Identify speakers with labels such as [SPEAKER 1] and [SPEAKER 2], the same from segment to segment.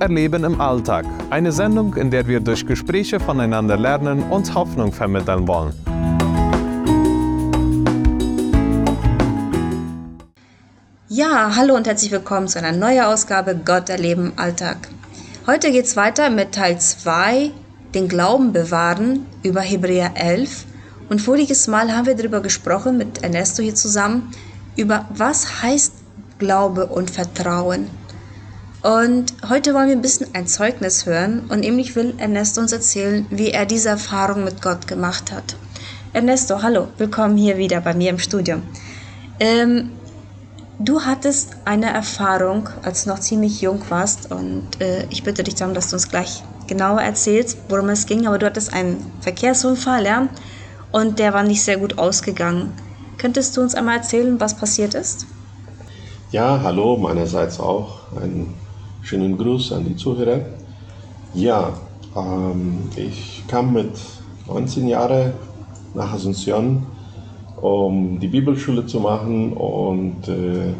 [SPEAKER 1] Erleben im Alltag. Eine Sendung, in der wir durch Gespräche voneinander lernen und Hoffnung vermitteln wollen.
[SPEAKER 2] Ja, hallo und herzlich willkommen zu einer neuen Ausgabe Gott erleben im Alltag. Heute geht es weiter mit Teil 2, den Glauben bewahren, über Hebräer 11. Und voriges Mal haben wir darüber gesprochen mit Ernesto hier zusammen, über was heißt Glaube und Vertrauen. Und heute wollen wir ein bisschen ein Zeugnis hören und nämlich will Ernesto uns erzählen, wie er diese Erfahrung mit Gott gemacht hat. Ernesto, hallo, willkommen hier wieder bei mir im Studio. Ähm, du hattest eine Erfahrung, als du noch ziemlich jung warst und äh, ich bitte dich darum, dass du uns gleich genauer erzählst, worum es ging, aber du hattest einen Verkehrsunfall, ja, und der war nicht sehr gut ausgegangen. Könntest du uns einmal erzählen, was passiert ist?
[SPEAKER 3] Ja, hallo, meinerseits auch. Ein Schönen Gruß an die Zuhörer. Ja, ähm, ich kam mit 19 Jahren nach Asunción, um die Bibelschule zu machen und äh,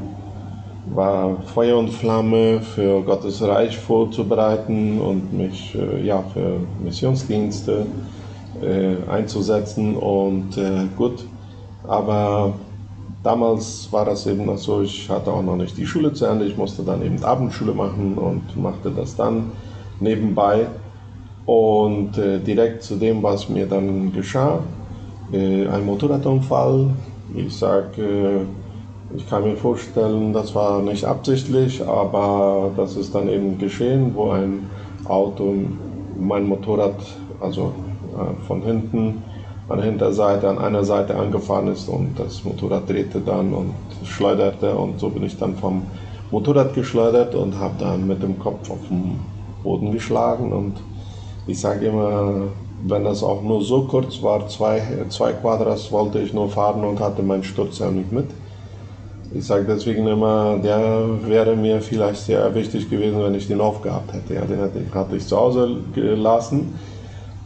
[SPEAKER 3] war Feuer und Flamme für Gottes Reich vorzubereiten und mich äh, ja, für Missionsdienste äh, einzusetzen. Und äh, gut, aber damals war das eben noch so, ich hatte auch noch nicht die Schule zu Ende, ich musste dann eben Abendschule machen und machte das dann nebenbei. Und äh, direkt zu dem, was mir dann geschah, äh, ein Motorradunfall. Ich sage, äh, ich kann mir vorstellen, das war nicht absichtlich, aber das ist dann eben geschehen, wo ein Auto mein Motorrad, also äh, von hinten, an der Hinterseite an einer Seite angefahren ist und das Motorrad drehte dann und schleuderte und so bin ich dann vom Motorrad geschleudert und habe dann mit dem Kopf auf den Boden geschlagen und ich sage immer, wenn das auch nur so kurz war, zwei, zwei Quadras wollte ich nur fahren und hatte meinen Sturz ja nicht mit. Ich sage deswegen immer, der wäre mir vielleicht sehr wichtig gewesen, wenn ich den aufgehabt hätte. Ja, den hatte, hatte ich zu Hause gelassen,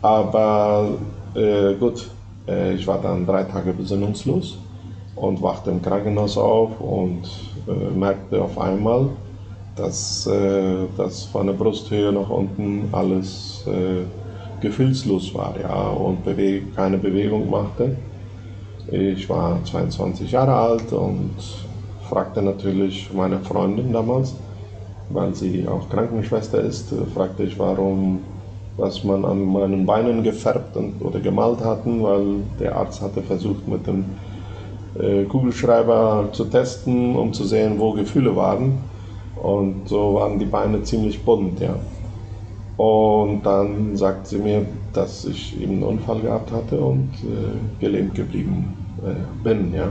[SPEAKER 3] aber äh, gut, äh, ich war dann drei Tage besinnungslos und wachte im Krankenhaus auf und äh, merkte auf einmal, dass, äh, dass von der Brusthöhe nach unten alles äh, gefühlslos war ja, und beweg keine Bewegung machte. Ich war 22 Jahre alt und fragte natürlich meine Freundin damals, weil sie auch Krankenschwester ist, fragte ich, warum was man an meinen Beinen gefärbt und, oder gemalt hatten, weil der Arzt hatte versucht mit dem äh, Kugelschreiber zu testen, um zu sehen, wo Gefühle waren. Und so waren die Beine ziemlich bunt, ja. Und dann sagt sie mir, dass ich eben einen Unfall gehabt hatte und äh, gelähmt geblieben äh, bin, ja.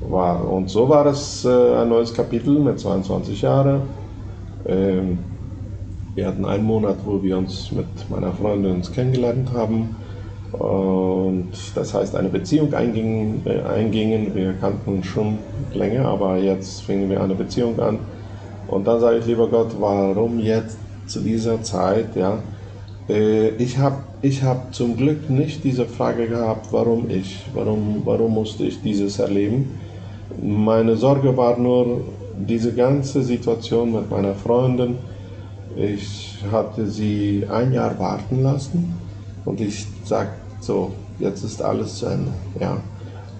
[SPEAKER 3] War, und so war es äh, ein neues Kapitel mit 22 Jahren. Ähm, wir hatten einen Monat, wo wir uns mit meiner Freundin uns kennengelernt haben. Und das heißt, eine Beziehung eingingen, eingingen. Wir kannten schon länger, aber jetzt fingen wir eine Beziehung an. Und dann sage ich, lieber Gott, warum jetzt zu dieser Zeit? Ja? Äh, ich habe ich hab zum Glück nicht diese Frage gehabt, warum ich, warum, warum musste ich dieses erleben. Meine Sorge war nur diese ganze Situation mit meiner Freundin ich hatte sie ein Jahr warten lassen und ich sagte so, jetzt ist alles zu Ende. Ja.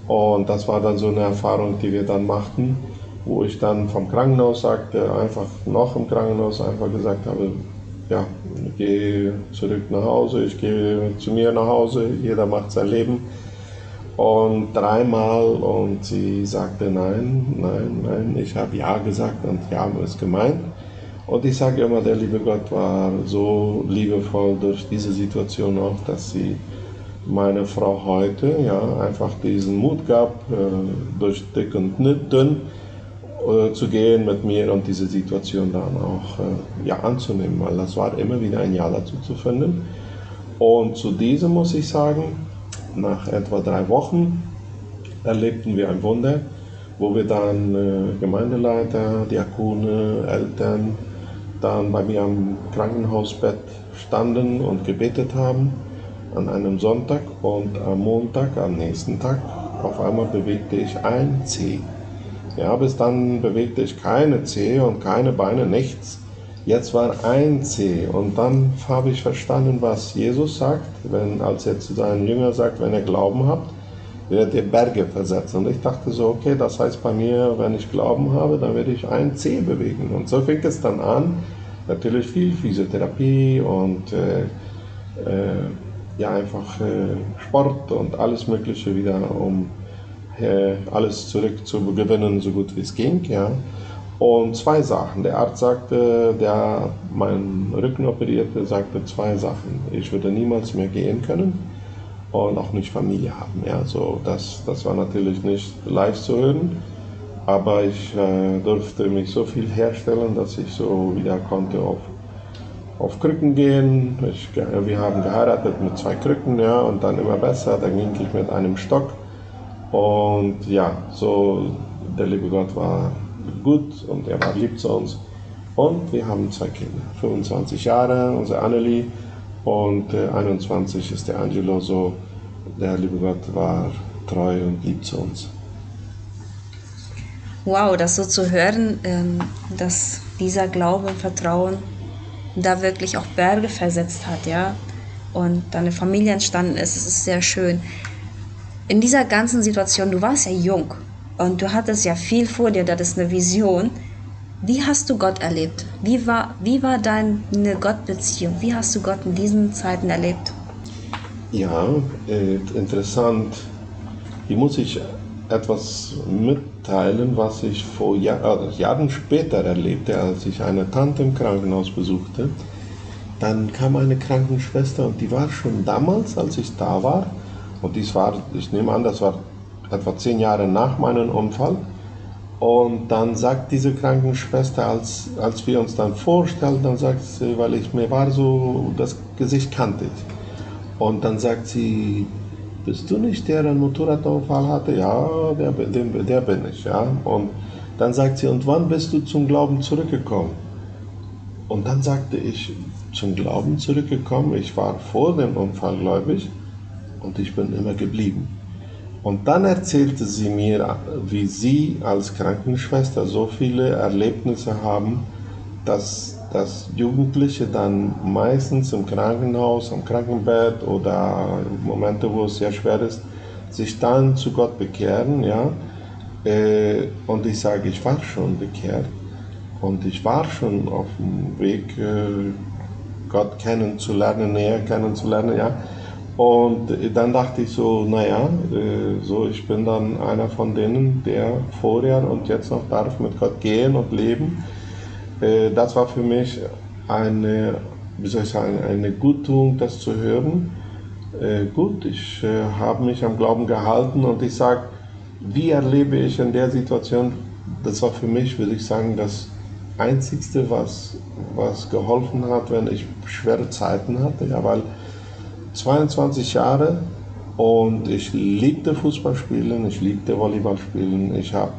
[SPEAKER 3] Und das war dann so eine Erfahrung, die wir dann machten, wo ich dann vom Krankenhaus sagte, einfach noch im Krankenhaus einfach gesagt habe, ja, ich gehe zurück nach Hause, ich gehe zu mir nach Hause, jeder macht sein Leben. Und dreimal und sie sagte nein, nein, nein, ich habe ja gesagt und ja ist gemeint. Und ich sage immer, der liebe Gott war so liebevoll durch diese Situation auch, dass sie meine Frau heute ja, einfach diesen Mut gab, äh, durch dick und dünn äh, zu gehen mit mir und diese Situation dann auch äh, ja, anzunehmen, weil das war immer wieder ein Ja dazu zu finden. Und zu diesem muss ich sagen, nach etwa drei Wochen erlebten wir ein Wunder, wo wir dann Gemeindeleiter, Diakone, Eltern, dann bei mir am Krankenhausbett standen und gebetet haben an einem Sonntag und am Montag, am nächsten Tag, auf einmal bewegte ich ein Zeh. Ja, bis dann bewegte ich keine Zehe und keine Beine, nichts. Jetzt war ein C und dann habe ich verstanden, was Jesus sagt, wenn, als er zu seinen Jüngern sagt, wenn ihr Glauben habt, werdet ihr Berge versetzen. Und ich dachte so, okay, das heißt bei mir, wenn ich Glauben habe, dann werde ich ein C bewegen. Und so fängt es dann an, natürlich viel Physiotherapie und äh, äh, ja einfach äh, Sport und alles Mögliche wieder, um äh, alles zurückzugewinnen, so gut wie es ging. Ja. Und zwei Sachen. Der Arzt sagte, der meinen Rücken operierte, sagte zwei Sachen. Ich würde niemals mehr gehen können und auch nicht Familie haben. Ja, so das, das war natürlich nicht leicht zu hören, aber ich äh, durfte mich so viel herstellen, dass ich so wieder konnte auf, auf Krücken gehen. Ich, wir haben geheiratet mit zwei Krücken, ja, und dann immer besser. Dann ging ich mit einem Stock und ja, so der liebe Gott war gut und er war lieb zu uns. Und wir haben zwei Kinder, 25 Jahre, unsere Annelie und äh, 21 ist der Angelo so. Der liebe Gott war treu und lieb zu uns.
[SPEAKER 2] Wow, das so zu hören, ähm, dass dieser Glaube und Vertrauen da wirklich auch Berge versetzt hat, ja, und dann eine Familie entstanden ist, es ist sehr schön. In dieser ganzen Situation, du warst ja jung und du hattest ja viel vor dir, das ist eine Vision. Wie hast du Gott erlebt? Wie war, wie war deine Gottbeziehung? Wie hast du Gott in diesen Zeiten erlebt?
[SPEAKER 3] Ja, äh, interessant. Hier muss ich etwas mitteilen, was ich vor Jahr, äh, Jahren später erlebte, als ich eine Tante im Krankenhaus besuchte. Dann kam eine Krankenschwester und die war schon damals, als ich da war, und dies war, ich nehme an, das war etwa zehn Jahre nach meinem Unfall. Und dann sagt diese Krankenschwester, als, als wir uns dann vorstellen, dann sagt sie, weil ich mir war so, das Gesicht kannte ich. Und dann sagt sie, bist du nicht der, der einen Motorradunfall hatte? Ja, der, der, der bin ich, ja. Und dann sagt sie, und wann bist du zum Glauben zurückgekommen? Und dann sagte ich, zum Glauben zurückgekommen, ich war vor dem Unfall gläubig und ich bin immer geblieben. Und dann erzählte sie mir, wie sie als Krankenschwester so viele Erlebnisse haben, dass, dass Jugendliche dann meistens im Krankenhaus, am Krankenbett oder Momente, wo es sehr schwer ist, sich dann zu Gott bekehren. Ja? Äh, und ich sage, ich war schon bekehrt und ich war schon auf dem Weg, äh, Gott kennenzulernen, näher kennenzulernen. Ja? Und dann dachte ich so, naja, äh, so ich bin dann einer von denen, der vorher und jetzt noch darf mit Gott gehen und leben. Äh, das war für mich eine, wie soll ich sagen, eine Gutung, das zu hören. Äh, gut, ich habe mich am Glauben gehalten und ich sage, wie erlebe ich in der Situation, das war für mich, würde ich sagen, das Einzigste, was, was geholfen hat, wenn ich schwere Zeiten hatte, ja, weil 22 Jahre und ich liebte Fußball spielen, ich liebte Volleyball spielen. Ich habe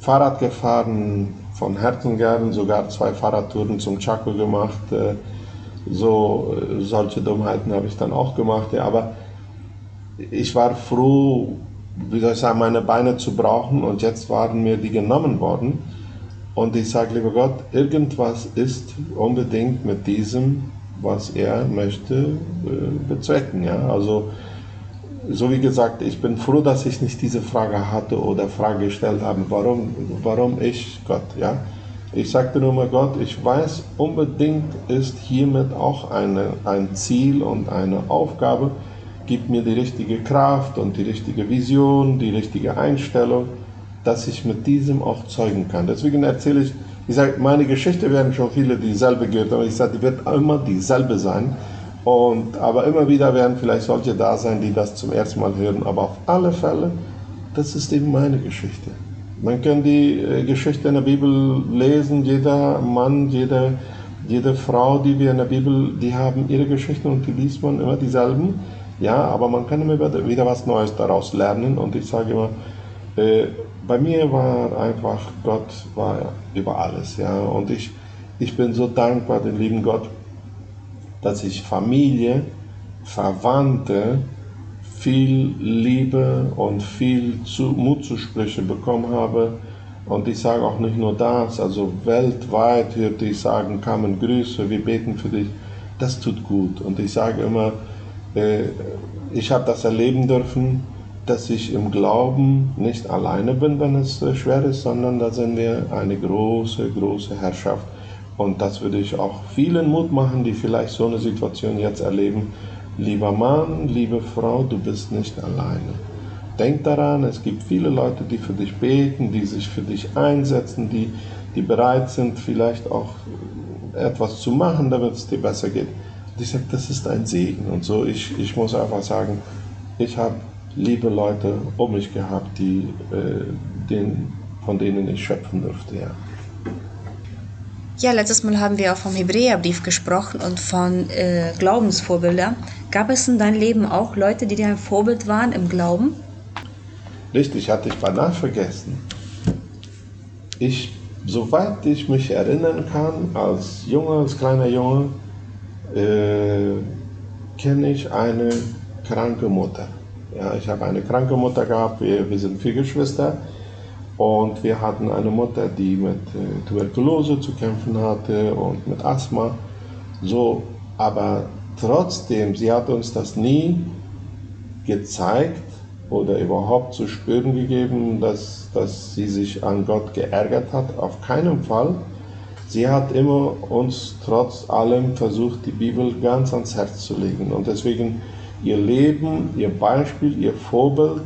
[SPEAKER 3] Fahrrad gefahren von Herzengern, sogar zwei Fahrradtouren zum Chaco gemacht. Äh, so äh, solche Dummheiten habe ich dann auch gemacht. Ja, aber ich war froh, wie soll ich sagen, meine Beine zu brauchen und jetzt waren mir die genommen worden. Und ich sage, lieber Gott, irgendwas ist unbedingt mit diesem was er möchte äh, bezwecken. Ja? Also, so wie gesagt, ich bin froh, dass ich nicht diese Frage hatte oder Frage gestellt habe, warum, warum ich Gott. Ja? Ich sagte nur mal Gott, ich weiß unbedingt ist hiermit auch eine, ein Ziel und eine Aufgabe. Gib mir die richtige Kraft und die richtige Vision, die richtige Einstellung, dass ich mit diesem auch zeugen kann. Deswegen erzähle ich ich sage, meine Geschichte werden schon viele dieselbe gehört, aber ich sage, die wird immer dieselbe sein. Und, aber immer wieder werden vielleicht solche da sein, die das zum ersten Mal hören. Aber auf alle Fälle, das ist eben meine Geschichte. Man kann die äh, Geschichte in der Bibel lesen, jeder Mann, jede, jede Frau, die wir in der Bibel, die haben ihre Geschichten und die liest man immer dieselben. Ja, aber man kann immer wieder was Neues daraus lernen. Und ich sage immer, äh, bei mir war einfach, Gott war über alles. Ja? Und ich, ich bin so dankbar dem lieben Gott, dass ich Familie, Verwandte, viel Liebe und viel zu, Mut zu sprechen bekommen habe. Und ich sage auch nicht nur das, also weltweit hörte ich sagen, kamen Grüße, wir beten für dich. Das tut gut. Und ich sage immer, äh, ich habe das erleben dürfen, dass ich im Glauben nicht alleine bin, wenn es schwer ist, sondern da sind wir eine große, große Herrschaft. Und das würde ich auch vielen Mut machen, die vielleicht so eine Situation jetzt erleben. Lieber Mann, liebe Frau, du bist nicht alleine. Denk daran, es gibt viele Leute, die für dich beten, die sich für dich einsetzen, die, die bereit sind, vielleicht auch etwas zu machen, damit es dir besser geht. Und ich sage, das ist ein Segen. Und so, ich, ich muss einfach sagen, ich habe liebe Leute um mich gehabt, die, äh, den, von denen ich schöpfen durfte. Ja.
[SPEAKER 2] Ja, letztes Mal haben wir auch vom Hebräerbrief gesprochen und von äh, Glaubensvorbildern. Gab es in deinem Leben auch Leute, die dir ein Vorbild waren im Glauben?
[SPEAKER 3] Richtig, hatte ich beinahe vergessen. Ich, soweit ich mich erinnern kann, als Junge, als kleiner Junge, äh, kenne ich eine kranke Mutter. Ja, ich habe eine kranke Mutter gehabt, wir, wir sind vier Geschwister und wir hatten eine Mutter, die mit äh, Tuberkulose zu kämpfen hatte und mit Asthma. So, aber trotzdem, sie hat uns das nie gezeigt oder überhaupt zu spüren gegeben, dass, dass sie sich an Gott geärgert hat. Auf keinen Fall. Sie hat immer uns trotz allem versucht, die Bibel ganz ans Herz zu legen. Und deswegen Ihr Leben, ihr Beispiel, ihr Vorbild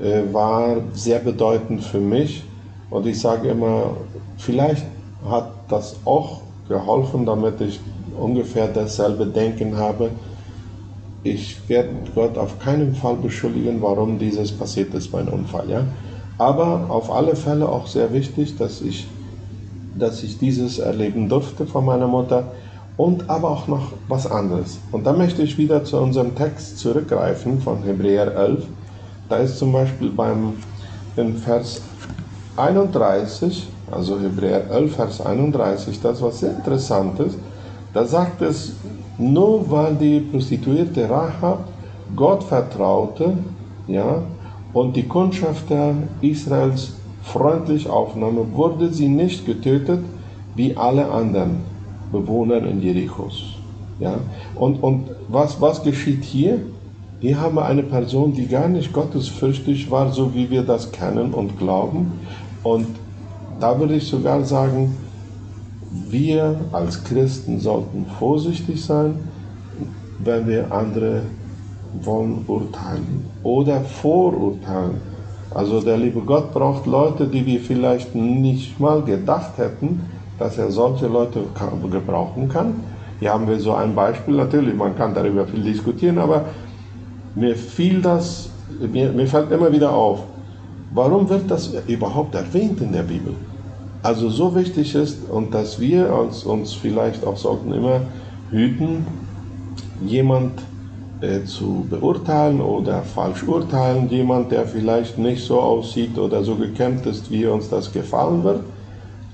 [SPEAKER 3] äh, war sehr bedeutend für mich. Und ich sage immer, vielleicht hat das auch geholfen, damit ich ungefähr dasselbe Denken habe. Ich werde Gott auf keinen Fall beschuldigen, warum dieses passiert ist, mein Unfall. Ja? Aber auf alle Fälle auch sehr wichtig, dass ich, dass ich dieses erleben durfte von meiner Mutter und aber auch noch was anderes. Und da möchte ich wieder zu unserem Text zurückgreifen von Hebräer 11. Da ist zum Beispiel beim in Vers 31, also Hebräer 11, Vers 31, das was sehr interessant ist. Da sagt es, nur weil die Prostituierte Rahab Gott vertraute, ja, und die Kundschafter Israels freundlich aufnahm, wurde sie nicht getötet wie alle anderen. Bewohnern in Jerichos. Ja? Und, und was, was geschieht hier? Hier haben wir eine Person, die gar nicht gottesfürchtig war, so wie wir das kennen und glauben. Und da würde ich sogar sagen, wir als Christen sollten vorsichtig sein, wenn wir andere wollen urteilen oder vorurteilen. Also der liebe Gott braucht Leute, die wir vielleicht nicht mal gedacht hätten, dass er solche Leute gebrauchen kann. Hier haben wir so ein Beispiel, natürlich, man kann darüber viel diskutieren, aber mir fiel das, mir, mir fällt immer wieder auf, warum wird das überhaupt erwähnt in der Bibel? Also so wichtig ist und dass wir uns, uns vielleicht auch sollten immer hüten, jemand äh, zu beurteilen oder falsch urteilen, jemand, der vielleicht nicht so aussieht oder so gekämpft ist, wie uns das gefallen wird.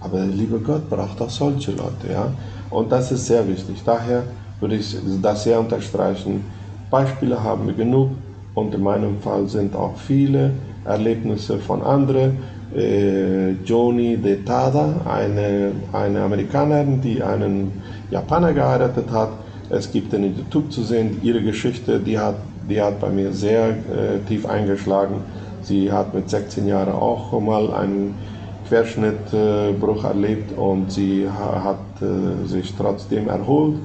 [SPEAKER 3] Aber der liebe Gott braucht auch solche Leute. Ja? Und das ist sehr wichtig. Daher würde ich das sehr unterstreichen. Beispiele haben wir genug und in meinem Fall sind auch viele Erlebnisse von anderen. Äh, Joni de Tada, eine, eine Amerikanerin, die einen Japaner geheiratet hat. Es gibt in YouTube zu sehen, ihre Geschichte, die hat, die hat bei mir sehr äh, tief eingeschlagen. Sie hat mit 16 Jahren auch mal einen Querschnittbruch erlebt und sie hat äh, sich trotzdem erholt,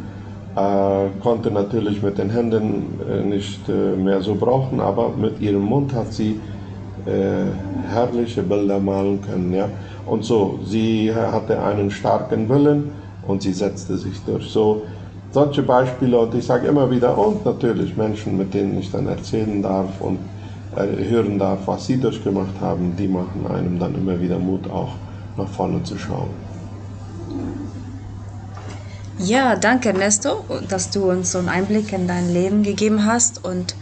[SPEAKER 3] äh, konnte natürlich mit den Händen äh, nicht mehr so brauchen, aber mit ihrem Mund hat sie herrliche Bilder malen können. Ja? Und so, sie hatte einen starken Willen und sie setzte sich durch. So, solche Beispiele und ich sage immer wieder, und natürlich Menschen, mit denen ich dann erzählen darf und äh, hören darf, was sie durchgemacht haben, die machen einem dann immer wieder Mut, auch nach vorne zu schauen.
[SPEAKER 2] Ja, danke Ernesto, dass du uns so einen Einblick in dein Leben gegeben hast. Und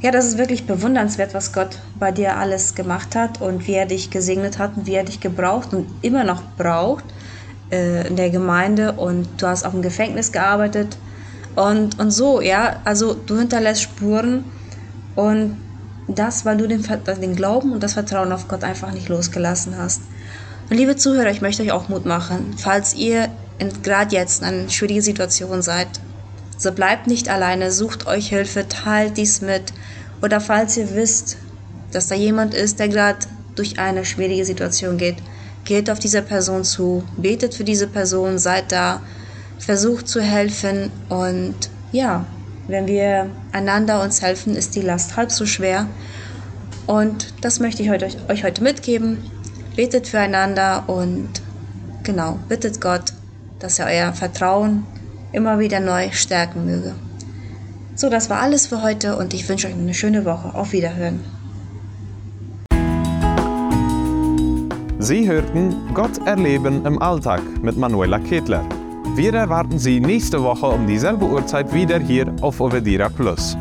[SPEAKER 2] ja, das ist wirklich bewundernswert, was Gott bei dir alles gemacht hat und wie er dich gesegnet hat und wie er dich gebraucht und immer noch braucht äh, in der Gemeinde. Und du hast auch im Gefängnis gearbeitet. Und, und so, ja, also du hinterlässt Spuren. Und das, weil du den, den Glauben und das Vertrauen auf Gott einfach nicht losgelassen hast. Und liebe Zuhörer, ich möchte euch auch Mut machen, falls ihr gerade jetzt in einer schwierigen Situation seid. So bleibt nicht alleine, sucht euch Hilfe, teilt dies mit. Oder falls ihr wisst, dass da jemand ist, der gerade durch eine schwierige Situation geht, geht auf diese Person zu, betet für diese Person, seid da, versucht zu helfen und ja, wenn wir einander uns helfen, ist die Last halb so schwer. Und das möchte ich heute, euch heute mitgeben. Betet füreinander und genau, bittet Gott, dass er euer Vertrauen immer wieder neu stärken möge. So, das war alles für heute und ich wünsche euch eine schöne Woche. Auf Wiederhören.
[SPEAKER 1] Sie hörten Gott erleben im Alltag mit Manuela Ketler. Wir erwarten Sie nächste Woche um dieselbe Uhrzeit wieder hier auf Ovedira Plus.